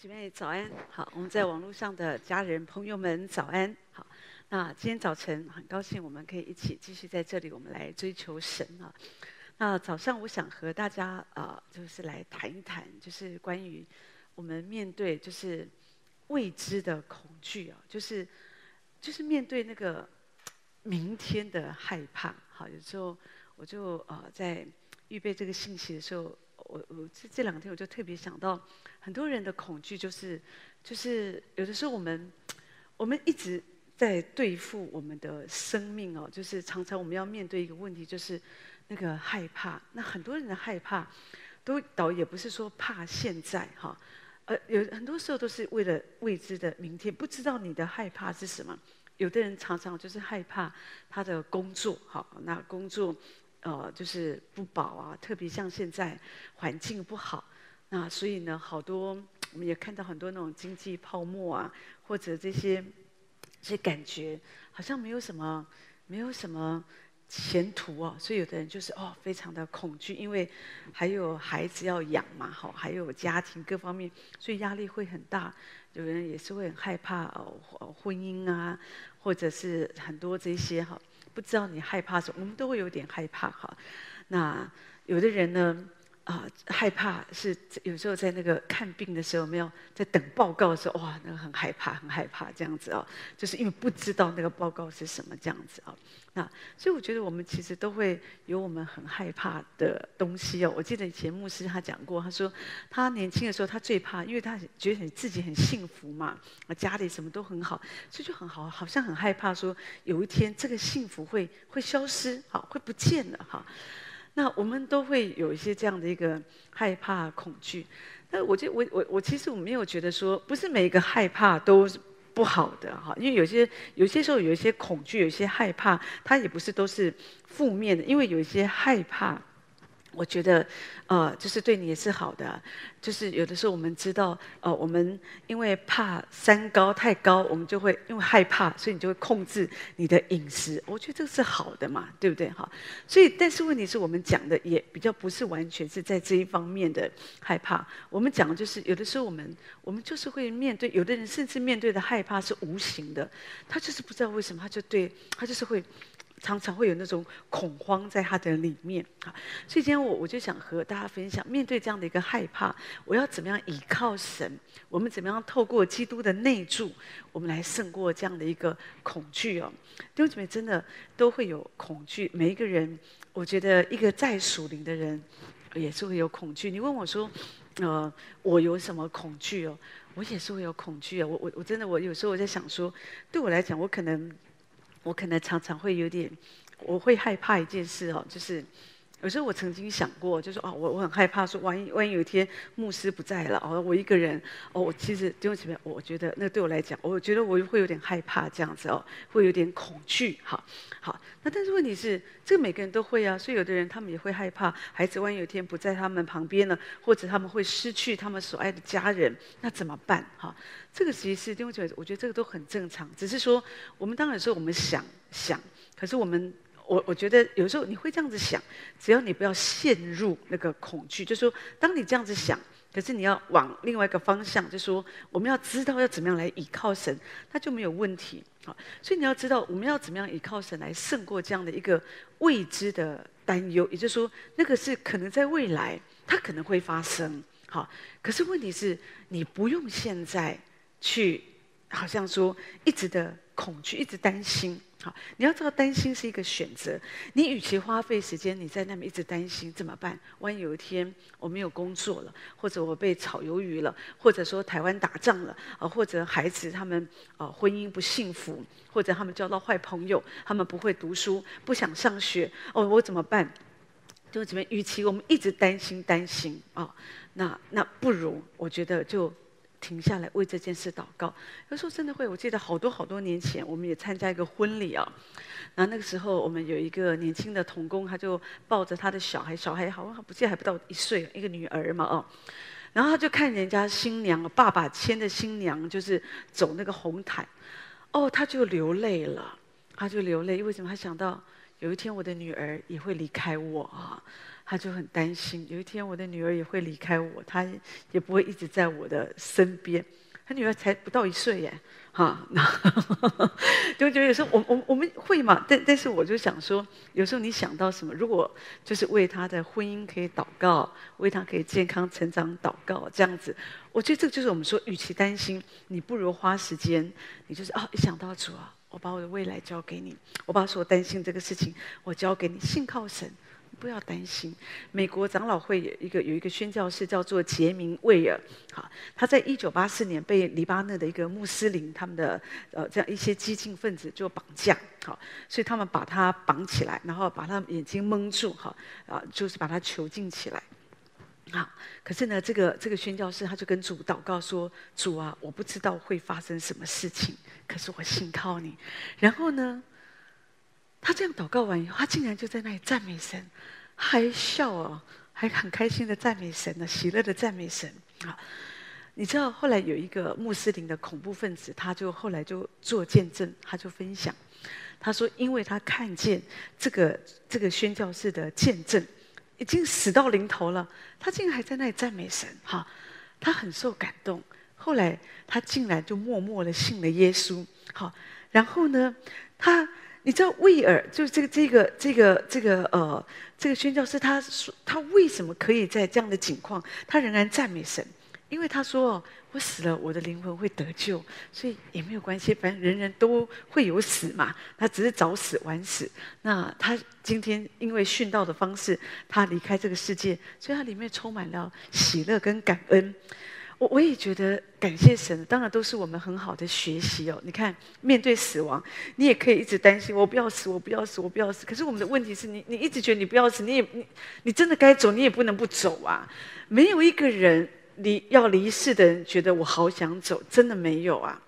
姐妹早安，好，我们在网络上的家人朋友们早安，好。那今天早晨很高兴我们可以一起继续在这里，我们来追求神啊。那早上我想和大家啊、就是来谈一谈，就是关于我们面对就是未知的恐惧啊，就是就是面对那个明天的害怕。好，有时候我就呃在预备这个信息的时候。我我这这两天我就特别想到，很多人的恐惧就是，就是有的时候我们，我们一直在对付我们的生命哦，就是常常我们要面对一个问题，就是那个害怕。那很多人的害怕，都倒也不是说怕现在哈，呃，有很多时候都是为了未知的明天，不知道你的害怕是什么。有的人常常就是害怕他的工作，好，那工作。呃，就是不保啊，特别像现在环境不好，那所以呢，好多我们也看到很多那种经济泡沫啊，或者这些这些感觉好像没有什么没有什么前途哦，所以有的人就是哦，非常的恐惧，因为还有孩子要养嘛，好，还有家庭各方面，所以压力会很大。有人也是会很害怕哦，婚姻啊，或者是很多这些哈。不知道你害怕什么，我们都会有点害怕哈。那有的人呢，啊、害怕是有时候在那个看病的时候，没有在等报告的时候，哇，那个很害怕，很害怕这样子哦，就是因为不知道那个报告是什么这样子哦。那所以我觉得我们其实都会有我们很害怕的东西哦。我记得以前牧师他讲过，他说他年轻的时候他最怕，因为他觉得自己很幸福嘛，啊家里什么都很好，所以就很好，好像很害怕说有一天这个幸福会会消失，好，会不见了哈。那我们都会有一些这样的一个害怕恐惧。那我就我我我其实我没有觉得说，不是每一个害怕都不好的哈，因为有些有些时候有一些恐惧，有一些害怕，它也不是都是负面的，因为有一些害怕。我觉得，呃，就是对你也是好的。就是有的时候我们知道，呃，我们因为怕三高太高，我们就会因为害怕，所以你就会控制你的饮食。我觉得这个是好的嘛，对不对？哈，所以但是问题是我们讲的也比较不是完全是在这一方面的害怕。我们讲的就是有的时候我们我们就是会面对，有的人甚至面对的害怕是无形的，他就是不知道为什么，他就对他就是会。常常会有那种恐慌在他的里面啊，所以今天我我就想和大家分享，面对这样的一个害怕，我要怎么样依靠神？我们怎么样透过基督的内住，我们来胜过这样的一个恐惧哦？弟兄姊妹真的都会有恐惧，每一个人，我觉得一个再属灵的人也是会有恐惧。你问我说，呃，我有什么恐惧哦？我也是会有恐惧啊。我我我真的我有时候我在想说，对我来讲，我可能。我可能常常会有点，我会害怕一件事哦，就是有时候我曾经想过，就是哦，我我很害怕说，万一万一有一天牧师不在了哦，我一个人哦，我其实弟兄姐妹，我觉得那对我来讲，我觉得我会有点害怕这样子哦，会有点恐惧，好，好，那但是问题是，这个每个人都会啊，所以有的人他们也会害怕孩子万一有一天不在他们旁边了，或者他们会失去他们所爱的家人，那怎么办？哈。这个其实是，因为我觉得这个都很正常。只是说，我们当然说我们想想，可是我们，我我觉得有时候你会这样子想，只要你不要陷入那个恐惧，就是说，当你这样子想，可是你要往另外一个方向，就是说，我们要知道要怎么样来倚靠神，那就没有问题。好，所以你要知道我们要怎么样倚靠神来胜过这样的一个未知的担忧，也就是说，那个是可能在未来它可能会发生。好，可是问题是你不用现在。去，好像说一直的恐惧，一直担心。好，你要知道担心是一个选择。你与其花费时间你在那边一直担心怎么办？万一有一天我没有工作了，或者我被炒鱿鱼了，或者说台湾打仗了，啊，或者孩子他们啊婚姻不幸福，或者他们交到坏朋友，他们不会读书，不想上学，哦，我怎么办？就这边，与其我们一直担心担心啊，那那不如我觉得就。停下来为这件事祷告。有时候真的会，我记得好多好多年前，我们也参加一个婚礼啊。然后那个时候，我们有一个年轻的童工，他就抱着他的小孩，小孩好像不记得还不到一岁，一个女儿嘛哦。然后他就看人家新娘，爸爸牵着新娘，就是走那个红毯，哦，他就流泪了，他就流泪，为什么？他想到有一天我的女儿也会离开我啊。他就很担心，有一天我的女儿也会离开我，她也不会一直在我的身边。他女儿才不到一岁耶，哈，就觉得有时候我我我们会嘛，但但是我就想说，有时候你想到什么，如果就是为他的婚姻可以祷告，为他可以健康成长祷告，这样子，我觉得这个就是我们说，与其担心，你不如花时间，你就是啊，一想到主啊，我把我的未来交给你，我把所担心这个事情，我交给你，信靠神。不要担心，美国长老会有一个有一个宣教士叫做杰明·威尔，好，他在一九八四年被黎巴嫩的一个穆斯林他们的呃这样一些激进分子就绑架，好，所以他们把他绑起来，然后把他眼睛蒙住，哈啊，就是把他囚禁起来，啊，可是呢，这个这个宣教士他就跟主祷告说：主啊，我不知道会发生什么事情，可是我信靠你。然后呢，他这样祷告完以后，他竟然就在那里赞美神。还笑哦，还很开心的赞美神呢，喜乐的赞美神啊！你知道后来有一个穆斯林的恐怖分子，他就后来就做见证，他就分享，他说，因为他看见这个这个宣教士的见证，已经死到临头了，他竟然还在那里赞美神，哈，他很受感动。后来他竟然就默默的信了耶稣，好，然后呢，他。你知道威尔就是这个这个这个这个呃这个宣教士，他说他为什么可以在这样的境况，他仍然赞美神？因为他说，我死了，我的灵魂会得救，所以也没有关系，反正人人都会有死嘛，他只是早死晚死。那他今天因为殉道的方式，他离开这个世界，所以他里面充满了喜乐跟感恩。我我也觉得感谢神，当然都是我们很好的学习哦。你看，面对死亡，你也可以一直担心，我不要死，我不要死，我不要死。可是我们的问题是你，你一直觉得你不要死，你也你你真的该走，你也不能不走啊。没有一个人离要离世的人觉得我好想走，真的没有啊。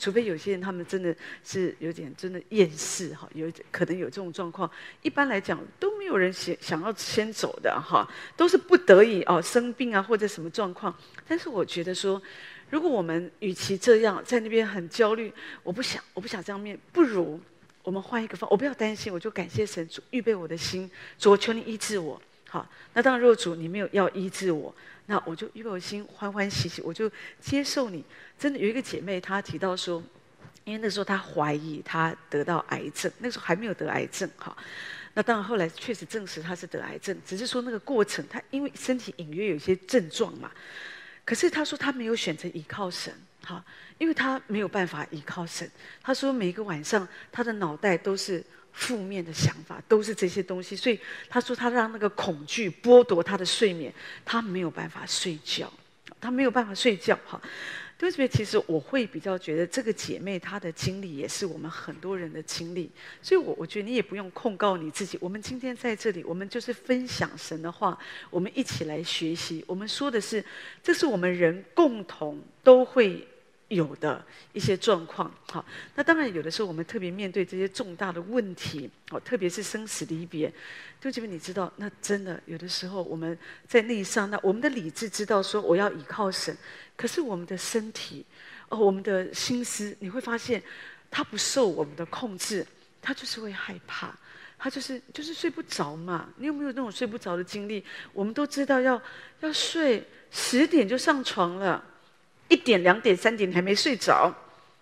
除非有些人他们真的是有点真的厌世哈，有可能有这种状况。一般来讲都没有人想想要先走的哈，都是不得已哦，生病啊或者什么状况。但是我觉得说，如果我们与其这样在那边很焦虑，我不想我不想这样面，不如我们换一个方，我不要担心，我就感谢神主预备我的心，主我求你医治我。好，那当然，如果主你没有要医治我，那我就预备我心欢欢喜喜，我就接受你。真的有一个姐妹，她提到说，因为那时候她怀疑她得到癌症，那时候还没有得癌症哈。那当然后来确实证实她是得癌症，只是说那个过程，她因为身体隐约有些症状嘛。可是她说她没有选择依靠神，哈，因为她没有办法依靠神。她说每一个晚上，她的脑袋都是。负面的想法都是这些东西，所以他说他让那个恐惧剥夺他的睡眠，他没有办法睡觉，他没有办法睡觉。哈，对不起，其实我会比较觉得这个姐妹她的经历也是我们很多人的经历，所以我我觉得你也不用控告你自己。我们今天在这里，我们就是分享神的话，我们一起来学习。我们说的是，这是我们人共同都会。有的一些状况，好，那当然有的时候我们特别面对这些重大的问题，哦，特别是生死离别，就这边你知道，那真的有的时候我们在那一刹那，我们的理智知道说我要倚靠神，可是我们的身体，哦，我们的心思，你会发现，它不受我们的控制，它就是会害怕，它就是就是睡不着嘛。你有没有那种睡不着的经历？我们都知道要要睡十点就上床了。一点、两点、三点，你还没睡着，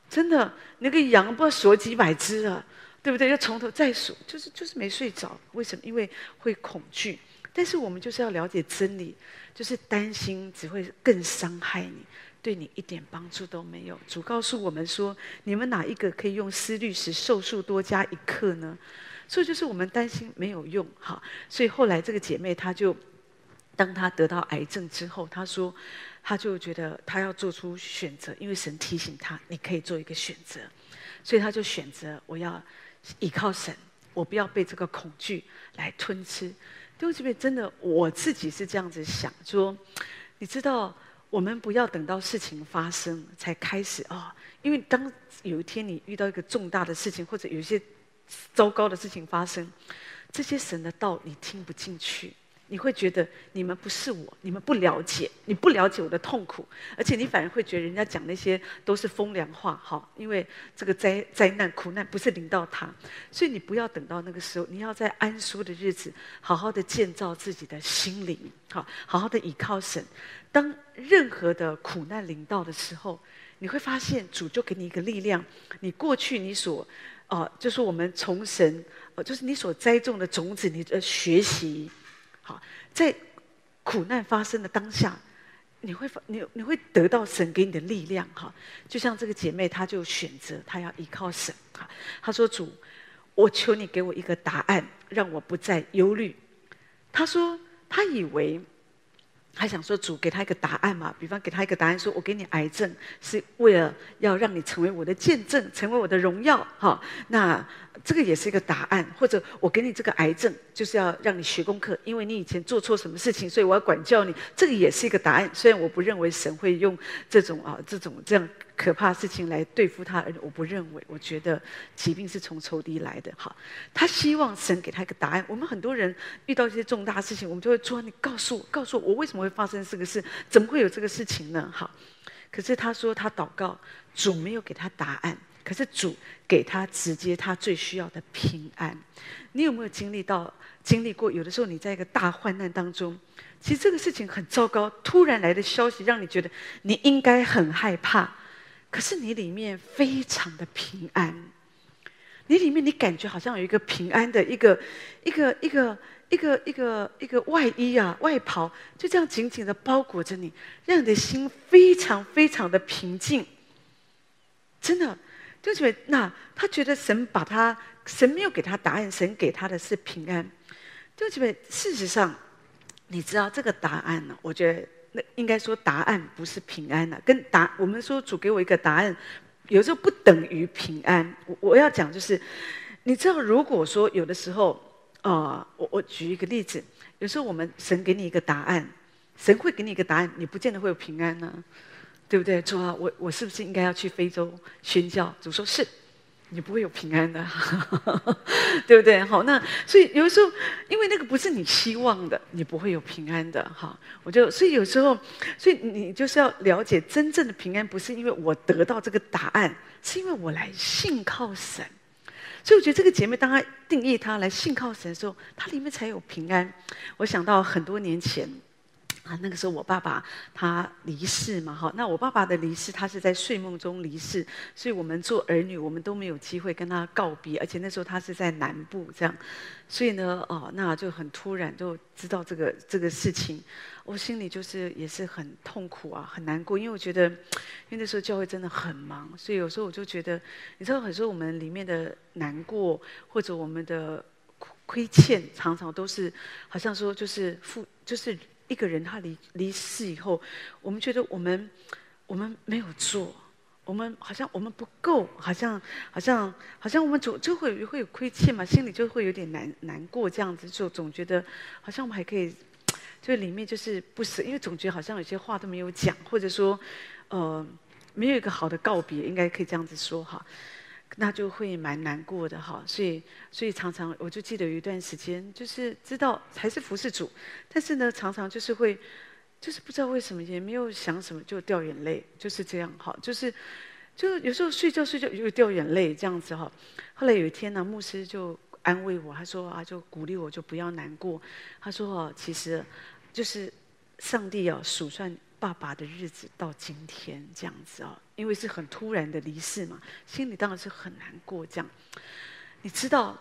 真的，那个羊不知道数几百只了，对不对？要从头再数，就是就是没睡着。为什么？因为会恐惧。但是我们就是要了解真理，就是担心只会更伤害你，对你一点帮助都没有。主告诉我们说：你们哪一个可以用思虑使寿数多加一刻呢？所以就是我们担心没有用，哈。所以后来这个姐妹她就，当她得到癌症之后，她说。他就觉得他要做出选择，因为神提醒他，你可以做一个选择，所以他就选择我要依靠神，我不要被这个恐惧来吞吃。对不起，真的，我自己是这样子想说，你知道，我们不要等到事情发生才开始啊、哦，因为当有一天你遇到一个重大的事情，或者有一些糟糕的事情发生，这些神的道你听不进去。你会觉得你们不是我，你们不了解，你不了解我的痛苦，而且你反而会觉得人家讲那些都是风凉话，哈，因为这个灾灾难苦难不是临到他，所以你不要等到那个时候，你要在安舒的日子，好好的建造自己的心灵，好，好好的倚靠神。当任何的苦难临到的时候，你会发现主就给你一个力量，你过去你所，哦、就是我们从神，呃，就是你所栽种的种子，你的学习。好，在苦难发生的当下，你会发你你会得到神给你的力量哈。就像这个姐妹，她就选择她要依靠神哈。她说：“主，我求你给我一个答案，让我不再忧虑。”她说：“她以为。”还想说主给他一个答案嘛？比方给他一个答案，说我给你癌症是为了要让你成为我的见证，成为我的荣耀，哈。那这个也是一个答案，或者我给你这个癌症就是要让你学功课，因为你以前做错什么事情，所以我要管教你。这个也是一个答案。虽然我不认为神会用这种啊这种这样。可怕的事情来对付他，而我不认为。我觉得疾病是从仇敌来的。好，他希望神给他一个答案。我们很多人遇到一些重大事情，我们就会说：“你告诉我，告诉我，我为什么会发生这个事？怎么会有这个事情呢？”好，可是他说他祷告，主没有给他答案，可是主给他直接他最需要的平安。你有没有经历到、经历过？有的时候你在一个大患难当中，其实这个事情很糟糕，突然来的消息让你觉得你应该很害怕。可是你里面非常的平安，你里面你感觉好像有一个平安的一个一个一个一个一个一个外衣啊外袍，就这样紧紧的包裹着你，让你的心非常非常的平静。真的，就觉得那他觉得神把他神没有给他答案，神给他的是平安。就觉得事实上，你知道这个答案呢？我觉得。那应该说答案不是平安了，跟答我们说主给我一个答案，有时候不等于平安。我我要讲就是，你知道，如果说有的时候，呃，我我举一个例子，有时候我们神给你一个答案，神会给你一个答案，你不见得会有平安呢、对不对？主啊，我我是不是应该要去非洲宣教？主说是。你不会有平安的，对不对？好，那所以有时候，因为那个不是你希望的，你不会有平安的。哈，我就所以有时候，所以你就是要了解，真正的平安不是因为我得到这个答案，是因为我来信靠神。所以我觉得这个姐妹，当她定义她来信靠神的时候，她里面才有平安。我想到很多年前。啊，那个时候我爸爸他离世嘛，哈，那我爸爸的离世，他是在睡梦中离世，所以我们做儿女，我们都没有机会跟他告别，而且那时候他是在南部这样，所以呢，哦，那就很突然就知道这个这个事情，我心里就是也是很痛苦啊，很难过，因为我觉得，因为那时候教会真的很忙，所以有时候我就觉得，你知道，很多我们里面的难过或者我们的亏欠，常常都是好像说就是负就是。一个人他离离世以后，我们觉得我们我们没有做，我们好像我们不够，好像好像好像我们总就会会有亏欠嘛，心里就会有点难难过，这样子就总觉得好像我们还可以，就里面就是不舍，因为总觉得好像有些话都没有讲，或者说呃没有一个好的告别，应该可以这样子说哈。那就会蛮难过的哈，所以所以常常我就记得有一段时间，就是知道还是服侍主，但是呢，常常就是会，就是不知道为什么也没有想什么就掉眼泪，就是这样哈，就是就有时候睡觉睡觉又掉眼泪这样子哈。后来有一天呢，牧师就安慰我，他说啊，就鼓励我就不要难过，他说哦，其实就是上帝要数算。爸爸的日子到今天这样子啊，因为是很突然的离世嘛，心里当然是很难过。这样，你知道，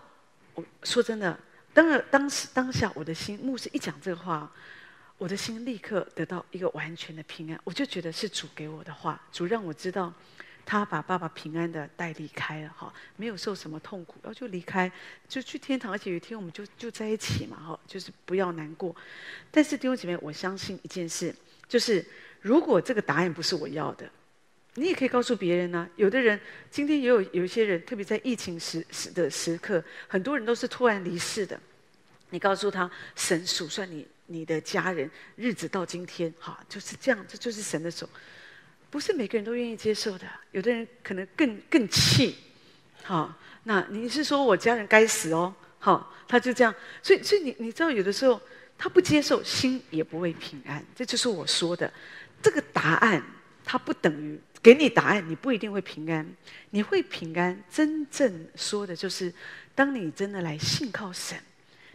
我说真的，当然当时当下我的心，牧师一讲这个话，我的心立刻得到一个完全的平安。我就觉得是主给我的话，主让我知道，他把爸爸平安的带离开了哈，没有受什么痛苦，然后就离开，就去天堂。而且有一天我们就就在一起嘛哈，就是不要难过。但是弟兄姐妹，我相信一件事。就是，如果这个答案不是我要的，你也可以告诉别人呢、有的人今天也有有一些人，特别在疫情时时的时刻，很多人都是突然离世的。你告诉他，神数算你你的家人日子到今天，哈，就是这样，这就是神的手，不是每个人都愿意接受的。有的人可能更更气，好，那你是说我家人该死哦，好，他就这样。所以所以你你知道，有的时候。他不接受，心也不会平安。这就是我说的，这个答案，它不等于给你答案，你不一定会平安。你会平安，真正说的就是，当你真的来信靠神，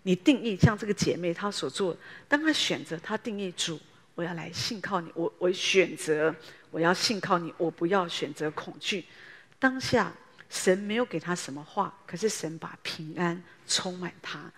你定义像这个姐妹她所做，当她选择，她定义主，我要来信靠你，我我选择我要信靠你，我不要选择恐惧。当下神没有给她什么话，可是神把平安充满她。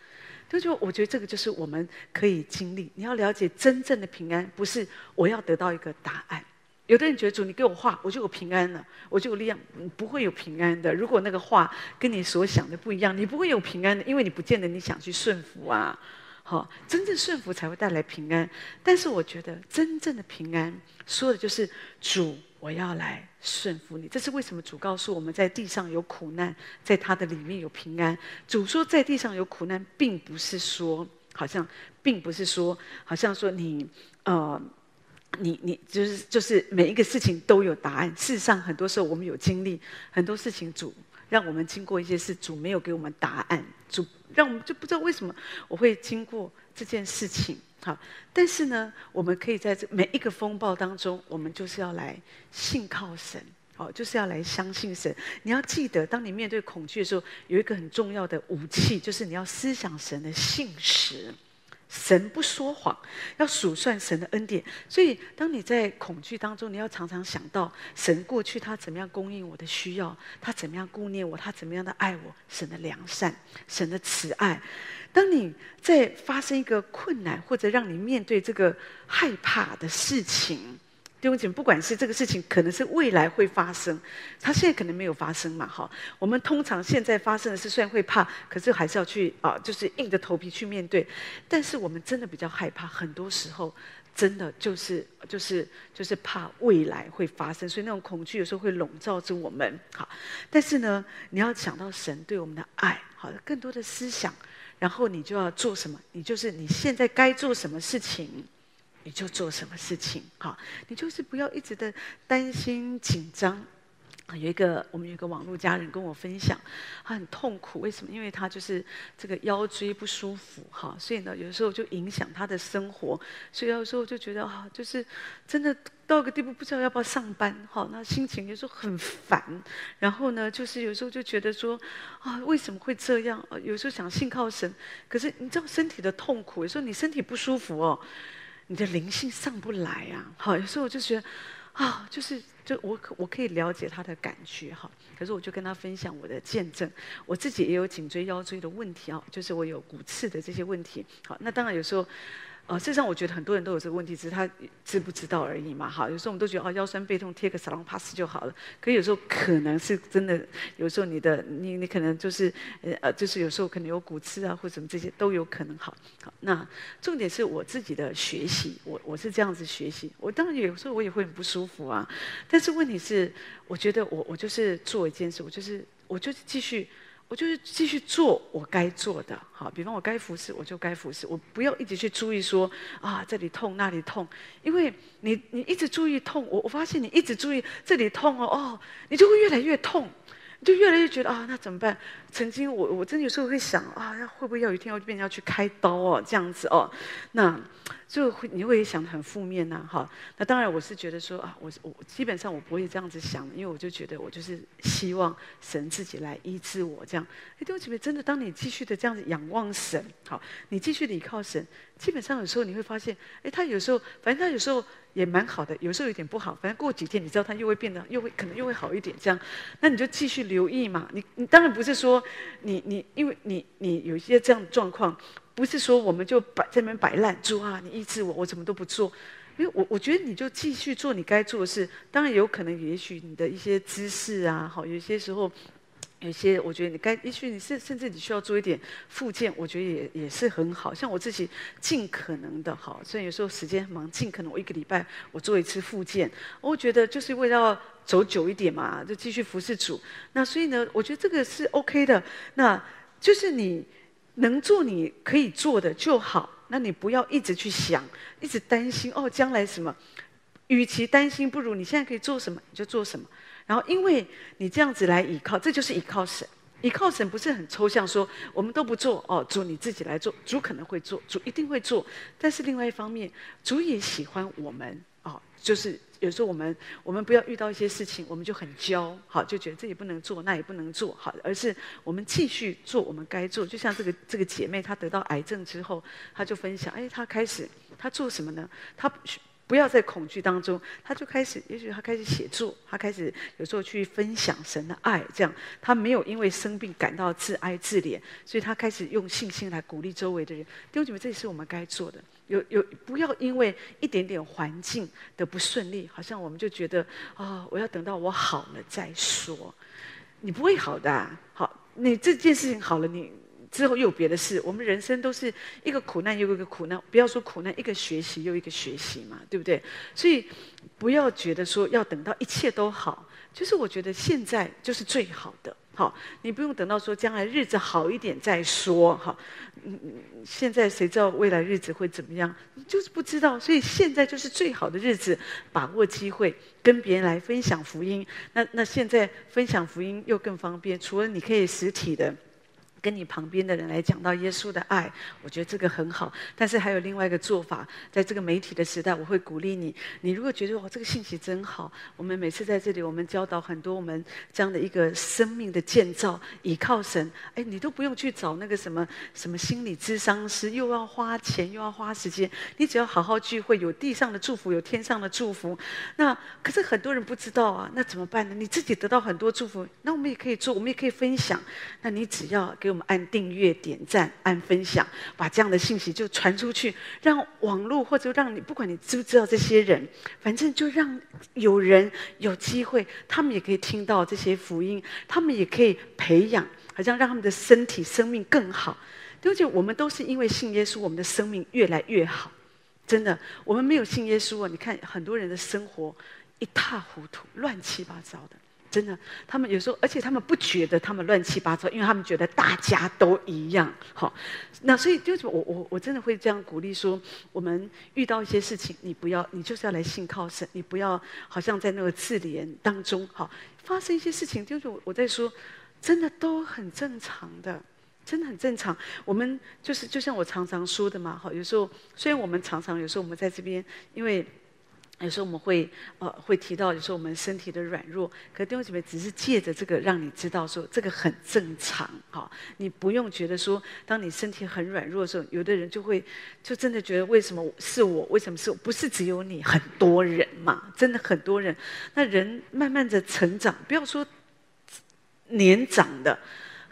就就我觉得这个就是我们可以经历。你要了解真正的平安，不是我要得到一个答案。有的人觉得主，你给我话，我就有平安了，我就有力量。不会有平安的。如果那个话跟你所想的不一样，你不会有平安的，因为你不见得你想去顺服啊。好，真正顺服才会带来平安。但是我觉得真正的平安，说的就是主。我要来顺服你，这是为什么？主告诉我们在地上有苦难，在他的里面有平安。主说在地上有苦难，并不是说好像，并不是说好像说你呃，你你就是就是每一个事情都有答案。事实上，很多时候我们有经历很多事情，主让我们经过一些事，主没有给我们答案，主让我们就不知道为什么我会经过这件事情。好，但是呢，我们可以在这每一个风暴当中，我们就是要来信靠神，好，就是要来相信神。你要记得，当你面对恐惧的时候，有一个很重要的武器，就是你要思想神的信实。神不说谎，要数算神的恩典。所以，当你在恐惧当中，你要常常想到神过去他怎么样供应我的需要，他怎么样顾念我，他怎么样的爱我，神的良善，神的慈爱。当你在发生一个困难，或者让你面对这个害怕的事情，弟兄姐妹，不管是这个事情可能是未来会发生，它现在可能没有发生嘛？哈，我们通常现在发生的事虽然会怕，可是还是要去啊，就是硬着头皮去面对。但是我们真的比较害怕，很多时候真的就是就是就是怕未来会发生，所以那种恐惧有时候会笼罩着我们。好，但是呢，你要想到神对我们的爱，好，更多的思想。然后你就要做什么？你就是你现在该做什么事情，你就做什么事情。好，你就是不要一直的担心紧张。有一个我们有一个网络家人跟我分享，他很痛苦，为什么？因为他就是这个腰椎不舒服，哈，所以呢，有时候就影响他的生活，所以有时候就觉得啊，就是真的到个地步，不知道要不要上班，哈，那心情有时候很烦，然后呢，就是有时候就觉得说啊，为什么会这样？有时候想信靠神，可是你知道身体的痛苦，有时候你身体不舒服哦，你的灵性上不来啊，好，有时候我就觉得啊，就是。就我我可以了解他的感觉哈，可是我就跟他分享我的见证，我自己也有颈椎腰椎的问题啊，就是我有骨刺的这些问题。好，那当然有时候。呃，事实上，我觉得很多人都有这个问题，只是他知不知道而已嘛。哈，有时候我们都觉得哦，腰酸背痛贴个沙龙帕斯就好了。可有时候可能是真的，有时候你的你你可能就是呃，就是有时候可能有骨刺啊，或什么这些都有可能好。好，那重点是我自己的学习，我我是这样子学习。我当然有时候我也会很不舒服啊，但是问题是，我觉得我我就是做一件事，我就是我就是继续。我就是继续做我该做的，好，比方我该服侍，我就该服侍，我不要一直去注意说啊这里痛那里痛，因为你你一直注意痛，我我发现你一直注意这里痛哦哦，你就会越来越痛，就越来越觉得啊那怎么办？曾经我我真的有时候会想啊，会不会要有一天要变成要去开刀哦这样子哦，那。就会你会想很负面呐，哈。那当然我是觉得说啊，我我基本上我不会这样子想，因为我就觉得我就是希望神自己来医治我这样。哎，弟兄姐妹，真的，当你继续的这样子仰望神，好，你继续的依靠神，基本上有时候你会发现，哎，他有时候反正他有时候也蛮好的，有时候有点不好，反正过几天你知道他又会变得又会可能又会好一点这样。那你就继续留意嘛。你你当然不是说你你因为你你有一些这样的状况。不是说我们就摆在那边摆烂，主啊，你医治我，我怎么都不做？因为我我觉得你就继续做你该做的事。当然有可能，也许你的一些姿势啊，好，有些时候，有些我觉得你该，也许你甚甚至你需要做一点复健，我觉得也也是很好。像我自己尽可能的好，虽然有时候时间很忙，尽可能我一个礼拜我做一次复健，我觉得就是为了走久一点嘛，就继续服侍主。那所以呢，我觉得这个是 OK 的。那就是你。能做你可以做的就好，那你不要一直去想，一直担心哦，将来什么？与其担心，不如你现在可以做什么你就做什么。然后，因为你这样子来依靠，这就是依靠神。倚靠神不是很抽象说，我们都不做哦，主你自己来做，主可能会做，主一定会做。但是另外一方面，主也喜欢我们哦，就是有时候我们我们不要遇到一些事情，我们就很焦，好就觉得这也不能做，那也不能做，好，而是我们继续做我们该做。就像这个这个姐妹，她得到癌症之后，她就分享，哎，她开始她做什么呢？她。不要在恐惧当中，他就开始，也许他开始写作，他开始有时候去分享神的爱，这样他没有因为生病感到自哀自怜，所以他开始用信心来鼓励周围的人。弟兄姐妹，这也是我们该做的。有有，不要因为一点点环境的不顺利，好像我们就觉得啊、我要等到我好了再说。你不会好的、好，你这件事情好了，你。之后又有别的事，我们人生都是一个苦难又一个苦难，不要说苦难，一个学习又一个学习嘛，对不对？所以不要觉得说要等到一切都好，就是我觉得现在就是最好的，好，你不用等到说将来日子好一点再说，哈，嗯嗯，现在谁知道未来日子会怎么样？你就是不知道，所以现在就是最好的日子，把握机会跟别人来分享福音。那那现在分享福音又更方便，除了你可以实体的。跟你旁边的人来讲到耶稣的爱，我觉得这个很好。但是还有另外一个做法，在这个媒体的时代，我会鼓励你。你如果觉得哇，这个信息真好，我们每次在这里，我们教导很多我们这样的一个生命的建造，倚靠神。哎，你都不用去找那个什么什么心理咨商师，又要花钱又要花时间。你只要好好聚会，有地上的祝福，有天上的祝福。那可是很多人不知道啊，那怎么办呢？你自己得到很多祝福，那我们也可以做，我们也可以分享。那你只要给。我们按订阅、点赞、按分享，把这样的信息就传出去，让网络或者让你不管你知不知道这些人，反正就让有人有机会，他们也可以听到这些福音，他们也可以培养，好像让他们的身体、生命更好。对而且我们都是因为信耶稣，我们的生命越来越好。真的，我们没有信耶稣啊！你看很多人的生活一塌糊涂、乱七八糟的。真的，他们有时候，而且他们不觉得他们乱七八糟，因为他们觉得大家都一样。好，那所以就是我我我真的会这样鼓励说，我们遇到一些事情，你不要，你就是要来信靠神，你不要好像在那个自怜当中，好发生一些事情，就是我在说，真的都很正常的，真的很正常。我们就是就像我常常说的嘛，好，有时候虽然我们常常有时候我们在这边，因为。有时候我们会呃会提到，有时候我们身体的软弱，可弟兄姐妹只是借着这个让你知道说这个很正常，哈，你不用觉得说，当你身体很软弱的时候，有的人就会就真的觉得为什么是我？为什么是我？不是只有你，很多人嘛，真的很多人。那人慢慢的成长，不要说年长的。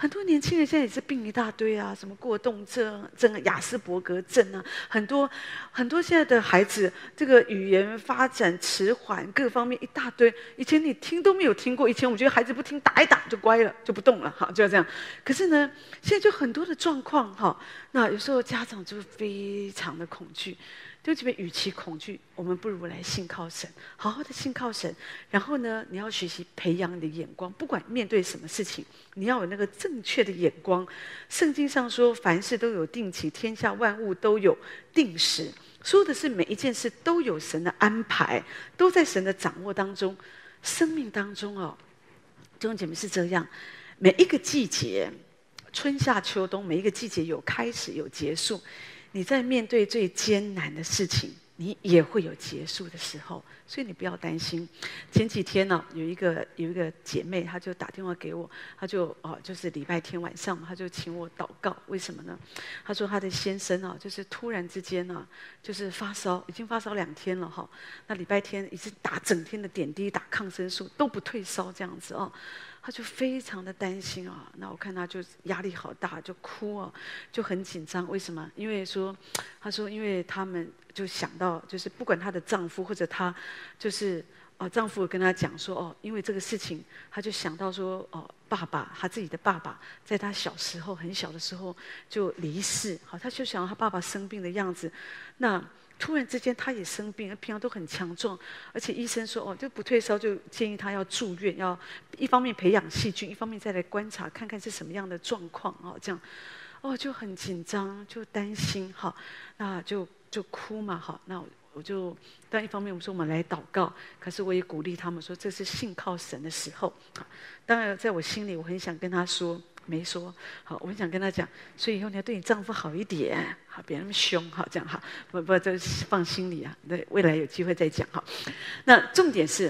很多年轻人现在也是病一大堆啊，什么过动症、症、雅斯伯格症啊，很多很多现在的孩子，这个语言发展迟缓，各方面一大堆。以前你听都没有听过，以前我们觉得孩子不听，打一打就乖了，就不动了，哈，就要这样。可是呢，现在就很多的状况，哈，那有时候家长就非常的恐惧。就这边，与其恐惧，我们不如来信靠神，好好的信靠神。然后呢，你要学习培养你的眼光，不管面对什么事情，你要有那个正确的眼光。圣经上说，凡事都有定期，天下万物都有定时，说的是每一件事都有神的安排，都在神的掌握当中。生命当中哦，弟兄姐妹是这样，每一个季节，春夏秋冬，每一个季节有开始有结束。你在面对最艰难的事情，你也会有结束的时候，所以你不要担心。前几天呢、有一个有一个姐妹，她就打电话给我，她就哦，就是礼拜天晚上，她就请我祷告。为什么呢？她说她的先生啊，就是突然之间呢、啊，就是发烧，已经发烧两天了哈。那礼拜天一直打整天的点滴，打抗生素都不退烧，这样子哦。他就非常的担心啊，那我看他就压力好大，就哭啊，就很紧张。为什么？因为说，他说，因为他们就想到，就是不管她的丈夫或者她，就是啊，丈夫跟她讲说，哦，因为这个事情，他就想到说，哦，爸爸，他自己的爸爸，在他小时候很小的时候就离世，好，他就想到他爸爸生病的样子，那。突然之间，他也生病，平常都很强壮，而且医生说哦，就不退烧，就建议他要住院，要一方面培养细菌，一方面再来观察看看是什么样的状况哦，这样，哦就很紧张，就担心哈，那就就哭嘛哈，那我就但一方面我们说我们来祷告，可是我也鼓励他们说这是信靠神的时候，当然在我心里我很想跟他说。没说。好，我们想跟他讲，所以以后你要对你丈夫好一点，好，别那么凶，好，这样哈，不不，这放心里啊。对，未来有机会再讲哈。那重点是，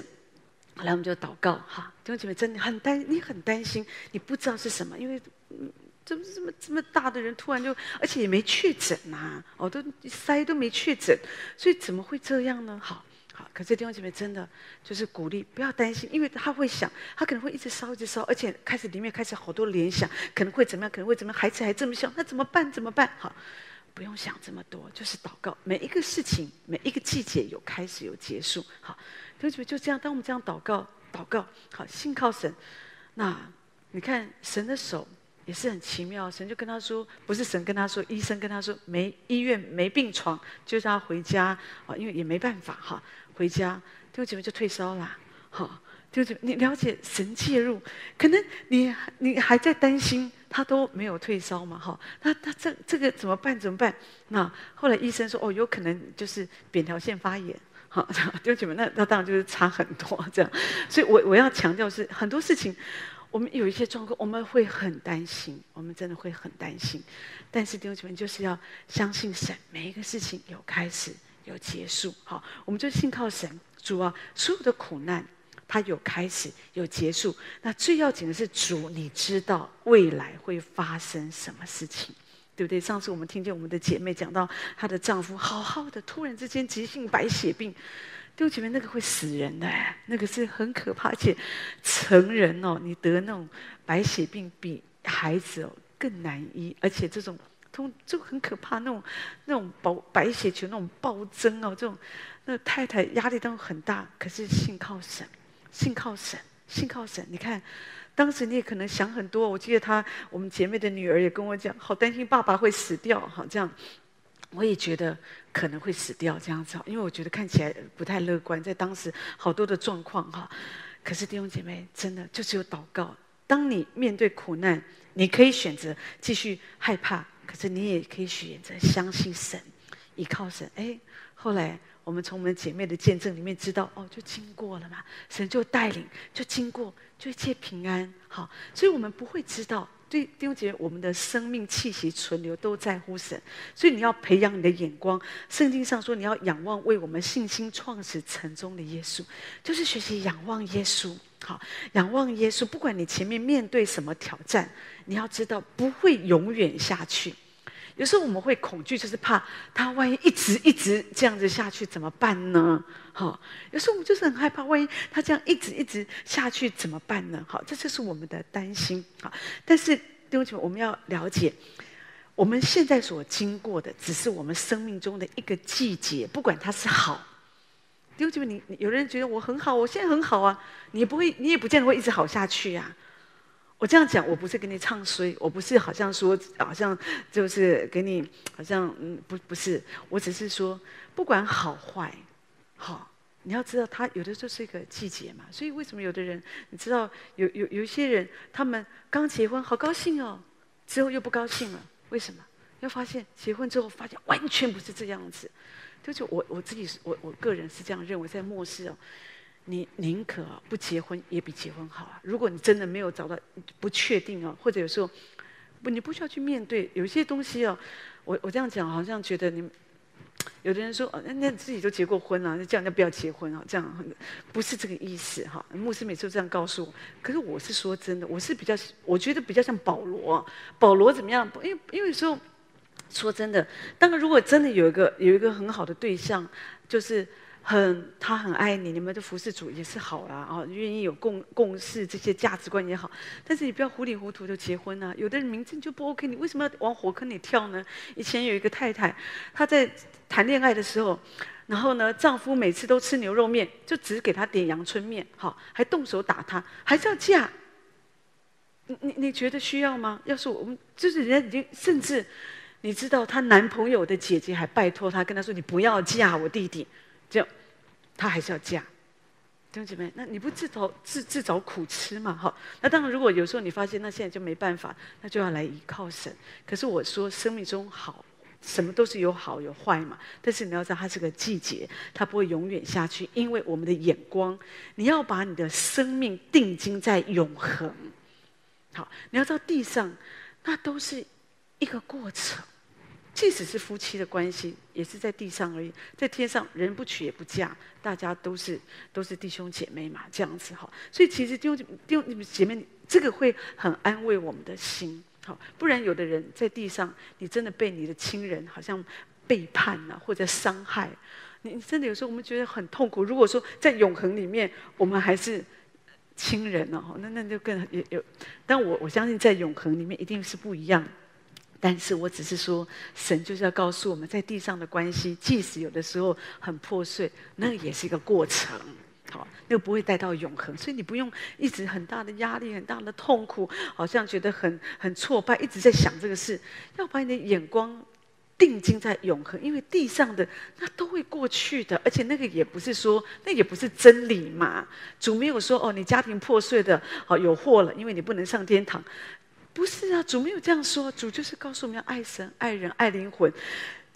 后来我们就祷告哈，弟兄姐妹真的很担，你很担心，你不知道是什么，因为嗯，这么这么这么大的人突然就，而且也没确诊呐，哦，都筛都没确诊，所以怎么会这样呢？好。可是弟兄姐妹真的就是鼓励，不要担心，因为他会想，他可能会一直烧，一直烧，而且开始里面开始好多联想，可能会怎么样，可能会怎么样，孩子还这么小，那怎么办？怎么办？好，不用想这么多，就是祷告。每一个事情，每一个季节有开始有结束。好，弟兄姐妹就这样，当我们这样祷告，祷告，好，信靠神。那你看神的手也是很奇妙，神就跟他说，不是神跟他说，医生跟他说没医院没病床，就让他回家啊，因为也没办法哈。回家，弟兄姐妹就退烧了。好，弟兄姐妹，你了解神介入，可能你你还在担心他都没有退烧嘛？哈，那他这这个怎么办？怎么办？那后来医生说，哦，有可能就是扁桃腺发炎。好，弟兄姐妹，那那当然就是差很多这样。所以我我要强调是很多事情，我们有一些状况，我们会很担心，我们真的会很担心。但是弟兄姐妹就是要相信神，每一个事情有开始。有结束，好，我们就信靠神主啊！所有的苦难，它有开始，有结束。那最要紧的是主，你知道未来会发生什么事情，对不对？上次我们听见我们的姐妹讲到，她的丈夫好好的，突然之间急性白血病，弟兄姐妹，那个会死人的，那个是很可怕。而且成人哦，你得那种白血病比孩子哦更难医，而且这种。通就很可怕，那种那种白白血球那种暴增哦，这种那太太压力都很大，可是信靠神，信靠神，信靠神。你看，当时你也可能想很多。我记得她，我们姐妹的女儿也跟我讲，好担心爸爸会死掉，好这样。我也觉得可能会死掉这样子，因为我觉得看起来不太乐观，在当时好多的状况哈。可是弟兄姐妹，真的就只有祷告。当你面对苦难，你可以选择继续害怕。可是你也可以选择相信神，依靠神。哎，后来我们从我们姐妹的见证里面知道，哦，就经过了嘛，神就带领，就经过，就一切平安。好，所以我们不会知道，对弟兄姐妹，我们的生命气息存留都在乎神。所以你要培养你的眼光。圣经上说，你要仰望为我们信心创始成终的耶稣，就是学习仰望耶稣。好，仰望耶稣，不管你前面面对什么挑战，你要知道不会永远下去。有时候我们会恐惧，就是怕他万一一直一直这样子下去怎么办呢？好，有时候我们就是很害怕，万一他这样一直一直下去怎么办呢？好，这就是我们的担心。好，但是弟兄姐妹，我们要了解，我们现在所经过的只是我们生命中的一个季节，不管它是好。弟兄姐妹，你有人觉得我很好，我现在很好啊，你不会，你也不见得会一直好下去呀、我这样讲，我不是给你唱衰，我不是好像说，好像就是给你，好像嗯，不不是，我只是说，不管好坏，好，你要知道，他有的时候是一个季节嘛。所以为什么有的人，你知道，有有有一些人，他们刚结婚好高兴哦，之后又不高兴了，为什么？要发现结婚之后，发现完全不是这样子。就是我我自己是我我个人是这样认为，在末世哦，你宁可不结婚也比结婚好啊。如果你真的没有找到不确定哦，或者有时候不你不需要去面对有些东西哦。我我这样讲好像觉得你有的人说哦，那那自己都结过婚了，那这样就不要结婚啊，这样不是这个意思哈。牧师每次都这样告诉我，可是我是说真的，我是比较我觉得比较像保罗，保罗怎么样？因为因为有时候。说真的，当然，如果真的有一个有一个很好的对象，就是很他很爱你，你们的服侍主也是好啦，啊，愿意有共共事这些价值观也好。但是你不要糊里糊涂就结婚啊！有的人名字就不 OK，你为什么要往火坑里跳呢？以前有一个太太，她在谈恋爱的时候，然后呢，丈夫每次都吃牛肉面，就只给她点阳春面，好，还动手打她，还是要嫁？你你你觉得需要吗？要是我们就是人家已经甚至。你知道她男朋友的姐姐还拜托她跟她说：“你不要嫁我弟弟。”就，她还是要嫁。弟兄姐妹，那你不自找自自找苦吃嘛？哈，那当然，如果有时候你发现那现在就没办法，那就要来依靠神。可是我说，生命中好，什么都是有好有坏嘛。但是你要知道，它是个季节，它不会永远下去。因为我们的眼光，你要把你的生命定睛在永恒。好，你要知道地上那都是一个过程。即使是夫妻的关系，也是在地上而已。在天上，人不娶也不嫁，大家都是都是弟兄姐妹嘛，这样子哈。所以其实弟兄弟兄姐妹，这个会很安慰我们的心。好，不然有的人在地上，你真的被你的亲人好像背叛了，或者伤害，你真的有时候我们觉得很痛苦。如果说在永恒里面，我们还是亲人哦，那那就更有有。但我我相信在永恒里面一定是不一样。但是我只是说，神就是要告诉我们在地上的关系，即使有的时候很破碎，那也是一个过程，好，那个不会带到永恒。所以你不用一直很大的压力、很大的痛苦，好像觉得很很挫败，一直在想这个事。要把你的眼光定睛在永恒，因为地上的那都会过去的，而且那个也不是说，那也不是真理嘛。主没有说哦，你家庭破碎的，好有祸了，因为你不能上天堂。不是啊，主没有这样说。主就是告诉我们要爱神、爱人、爱灵魂。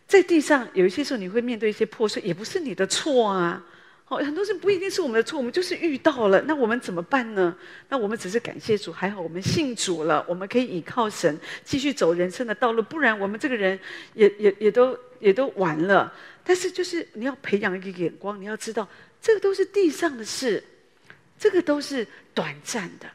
在地上有一些时候你会面对一些破碎，也不是你的错啊。哦，很多事不一定是我们的错，我们就是遇到了，那我们怎么办呢？那我们只是感谢主，还好我们信主了，我们可以倚靠神继续走人生的道路。不然我们这个人也也也都也都完了。但是就是你要培养一个眼光，你要知道这个都是地上的事，这个都是短暂的。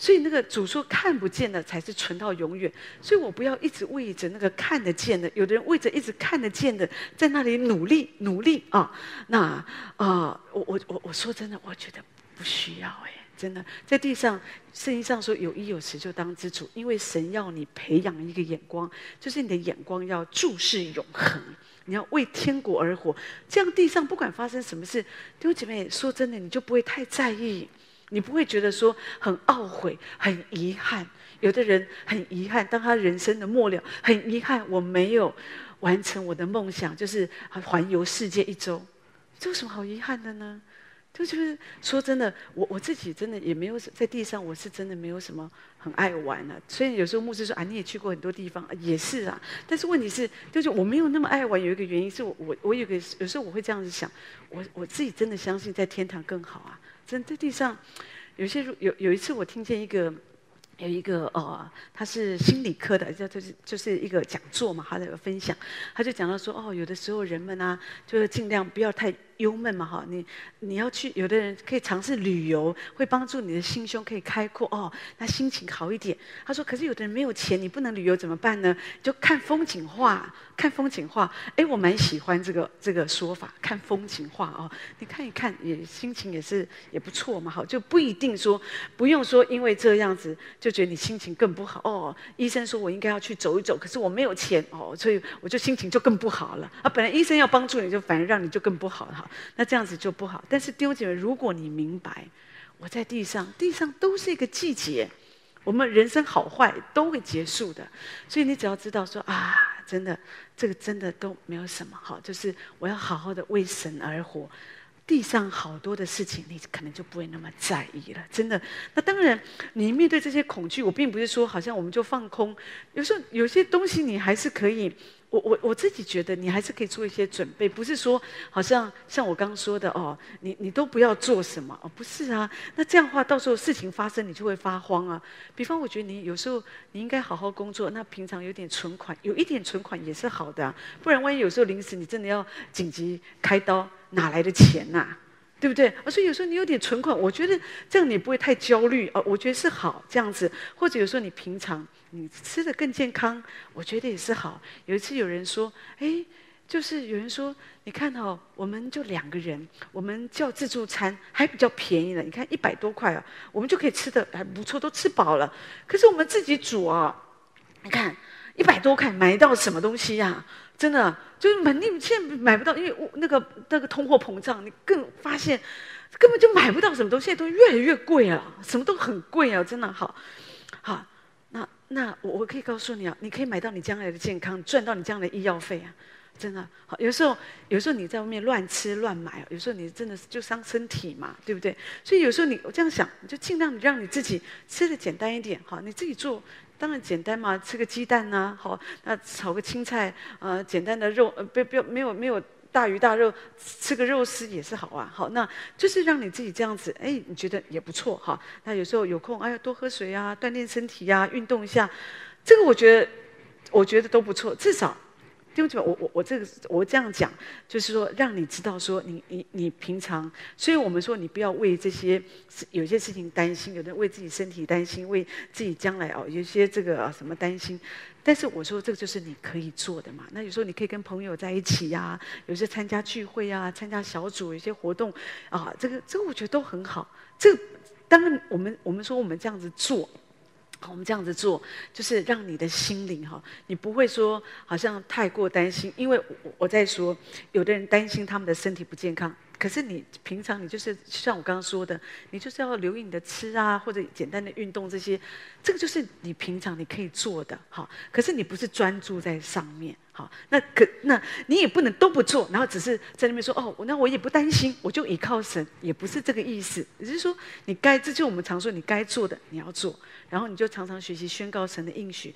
所以那个主说看不见的才是存到永远，所以我不要一直为着那个看得见的，有的人为着一直看得见的在那里努力努力啊，那啊、我我我我说真的，我觉得不需要哎，真的。在地上圣经上说有衣有食就当知足，因为神要你培养一个眼光，就是你的眼光要注视永恒，你要为天国而活，这样地上不管发生什么事，弟兄姐妹说真的，你就不会太在意。你不会觉得说很懊悔、很遗憾。有的人很遗憾，当他人生的末了，很遗憾我没有完成我的梦想，就是环游世界一周。这有什么好遗憾的呢？就就是说真的，我我自己真的也没有在地上，我是真的没有什么很爱玩的。虽然有时候牧师说啊，你也去过很多地方，也是啊。但是问题是，就是我没有那么爱玩。有一个原因是我我我有个有时候我会这样子想，我我自己真的相信在天堂更好啊。真在地上，有些有有一次我听见一个有一个呃，他是心理科的，叫就是就是一个讲座嘛，他在分享，他就讲到说哦，有的时候人们啊，就是尽量不要太。忧闷嘛哈，你你要去，有的人可以尝试旅游，会帮助你的心胸可以开阔哦，那心情好一点。他说，可是有的人没有钱，你不能旅游怎么办呢？就看风景画，看风景画。哎，我蛮喜欢这个这个说法，看风景画哦，你看一看也心情也是也不错嘛，好，就不一定说不用说，因为这样子就觉得你心情更不好哦。医生说我应该要去走一走，可是我没有钱哦，所以我就心情就更不好了啊。本来医生要帮助你就反而让你就更不好了哈。那这样子就不好。但是弟兄姐妹，如果你明白，我在地上，地上都是一个季节，我们人生好坏都会结束的。所以你只要知道说啊，真的，这个真的都没有什么好，就是我要好好的为神而活。地上好多的事情，你可能就不会那么在意了。真的。那当然，你面对这些恐惧，我并不是说好像我们就放空。有时候有些东西你还是可以。我我我自己觉得，你还是可以做一些准备，不是说好像像我刚刚说的哦，你你都不要做什么哦，不是啊。那这样的话，到时候事情发生，你就会发慌啊。比方，我觉得你有时候你应该好好工作，那平常有点存款，有一点存款也是好的啊。不然，万一有时候临时你真的要紧急开刀，哪来的钱呐？对不对？所以有时候你有点存款，我觉得这样你不会太焦虑啊。我觉得是好这样子，或者有时候你平常。你吃得更健康，我觉得也是好。有一次有人说，哎，就是有人说，你看哦，我们就两个人，我们叫自助餐还比较便宜的，你看一百多块啊，我们就可以吃得还不错，都吃饱了。可是我们自己煮啊，你看一百多块买到什么东西呀？真的就是买，你现在买不到，因为那个那个通货膨胀，你更发现根本就买不到什么东西，现在都越来越贵了，什么都很贵啊，真的好，好。那那我我可以告诉你啊，你可以买到你将来的健康，赚到你将来的医药费啊，真的好。有时候有时候你在外面乱吃乱买，有时候你真的是就伤身体嘛，对不对？所以有时候你我这样想，就尽量让你自己吃的简单一点，好，你自己做当然简单嘛，吃个鸡蛋呐，好，那炒个青菜，呃，简单的肉，呃，不不没有没有大鱼大肉，吃个肉丝也是好啊。好，那就是让你自己这样子，哎，你觉得也不错哈。那有时候有空，哎呀，多喝水啊，锻炼身体呀，运动一下，这个我觉得，我觉得都不错，至少。弟兄姐妹，我我我这个我这样讲，就是说让你知道说你你你平常，所以我们说你不要为这些有些事情担心，有的为自己身体担心，为自己将来哦，有些这个什么担心。但是我说这个就是你可以做的嘛。那有时候你可以跟朋友在一起呀、有些参加聚会啊，参加小组，有些活动啊，这个这个我觉得都很好。这个当然我们我们说我们这样子做。我们这样子做，就是让你的心灵哈，你不会说好像太过担心，因为我我在说，有的人担心他们的身体不健康。可是你平常你就是像我刚刚说的，你就是要留意你的吃啊，或者简单的运动这些，这个就是你平常你可以做的，哈。可是你不是专注在上面，好。那可那你也不能都不做，然后只是在那边说哦，那我也不担心，我就依靠神，也不是这个意思。只是说，你该这就我们常说你该做的你要做，然后你就常常学习宣告神的应许，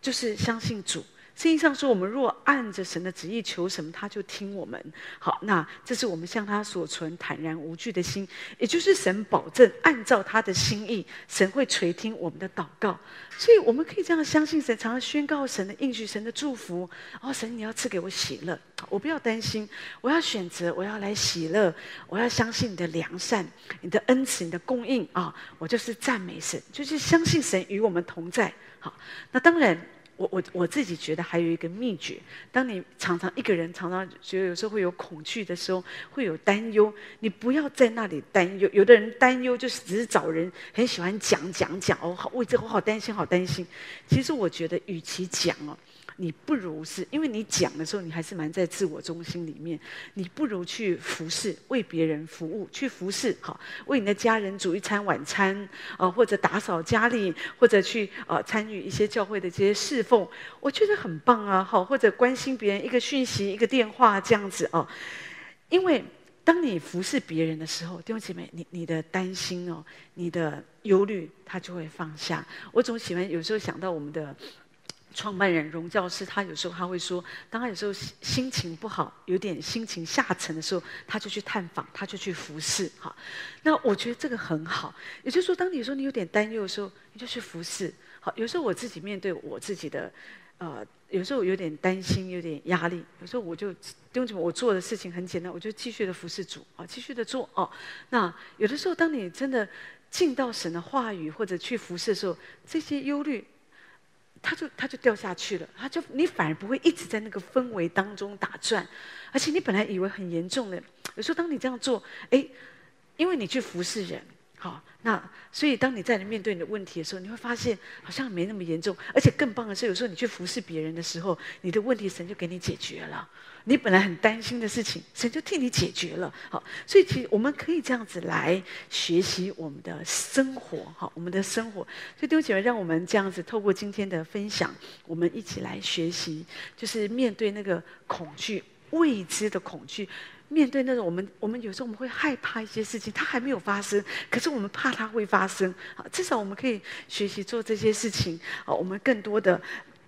就是相信主。圣经上说，我们若按着神的旨意求什么，他就听我们。好，那这是我们向他所存坦然无惧的心，也就是神保证按照他的心意，神会垂听我们的祷告。所以我们可以这样相信神，常常宣告神的应许、神的祝福。哦，神，你要赐给我喜乐，我不要担心，我要选择，我要来喜乐，我要相信你的良善、你的恩慈、你的供应啊！我就是赞美神，就是相信神与我们同在。好，那当然。我我我自己觉得还有一个秘诀，当你常常一个人常常觉得有时候会有恐惧的时候，会有担忧，你不要在那里担忧。有的人担忧就是只是找人很喜欢讲讲讲哦，好为这个我好担心，好担心。其实我觉得，与其讲哦。你不如是，因为你讲的时候，你还是蛮在自我中心里面。你不如去服侍，为别人服务，去服侍，好，为你的家人煮一餐晚餐，啊、或者打扫家里，或者去啊、参与一些教会的这些侍奉，我觉得很棒啊，好，或者关心别人一个讯息、一个电话这样子哦。因为当你服侍别人的时候，弟兄姐妹，你你的担心哦，你的忧虑，他就会放下。我总喜欢有时候想到我们的。创办人荣教师，他有时候他会说，当他有时候心情不好，有点心情下沉的时候，他就去探访，他就去服侍。哈，那我觉得这个很好。也就是说，当你说你有点担忧的时候，你就去服侍。好，有时候我自己面对我自己的，呃，有时候有点担心，有点压力，有时候我就弟兄姊妹，我做的事情很简单，我就继续的服侍主啊，继续的做哦。那有的时候，当你真的进到神的话语或者去服侍的时候，这些忧虑。他就他就掉下去了，他就你反而不会一直在那个氛围当中打转，而且你本来以为很严重的，有时候当你这样做，哎，因为你去服侍人，好，那所以当你在面对你的问题的时候，你会发现好像没那么严重，而且更棒的是，有时候你去服侍别人的时候，你的问题神就给你解决了。你本来很担心的事情，神就替你解决了。好，所以其实我们可以这样子来学习我们的生活，好，我们的生活。所以弟兄姐妹，让我们这样子透过今天的分享，我们一起来学习，就是面对那个恐惧、未知的恐惧，面对那种我们我们有时候我们会害怕一些事情，它还没有发生，可是我们怕它会发生。好，至少我们可以学习做这些事情。好，我们更多的。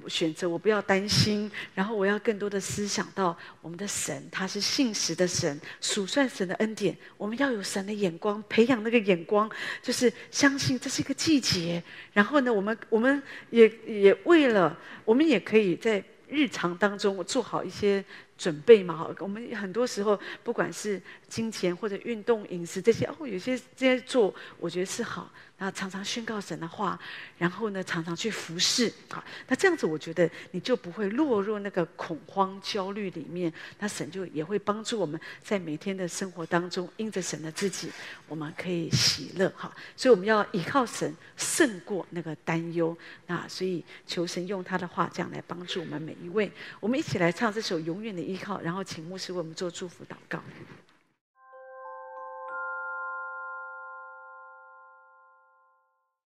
选择我不要担心，然后我要更多的思想到我们的神，他是信实的神，数算神的恩典。我们要有神的眼光，培养那个眼光，就是相信这是一个季节。然后呢，我们我们也也为了，我们也可以在日常当中做好一些准备嘛。我们很多时候不管是金钱或者运动、饮食这些，哦，有些这些做，我觉得是好。然后常常宣告神的话，然后呢，常常去服侍。好，那这样子，我觉得你就不会落入那个恐慌、焦虑里面。那神就也会帮助我们在每天的生活当中，因着神的自己，我们可以喜乐。哈，所以我们要依靠神胜过那个担忧。那所以求神用他的话这样来帮助我们每一位。我们一起来唱这首《永远的依靠》，然后请牧师为我们做祝福祷告。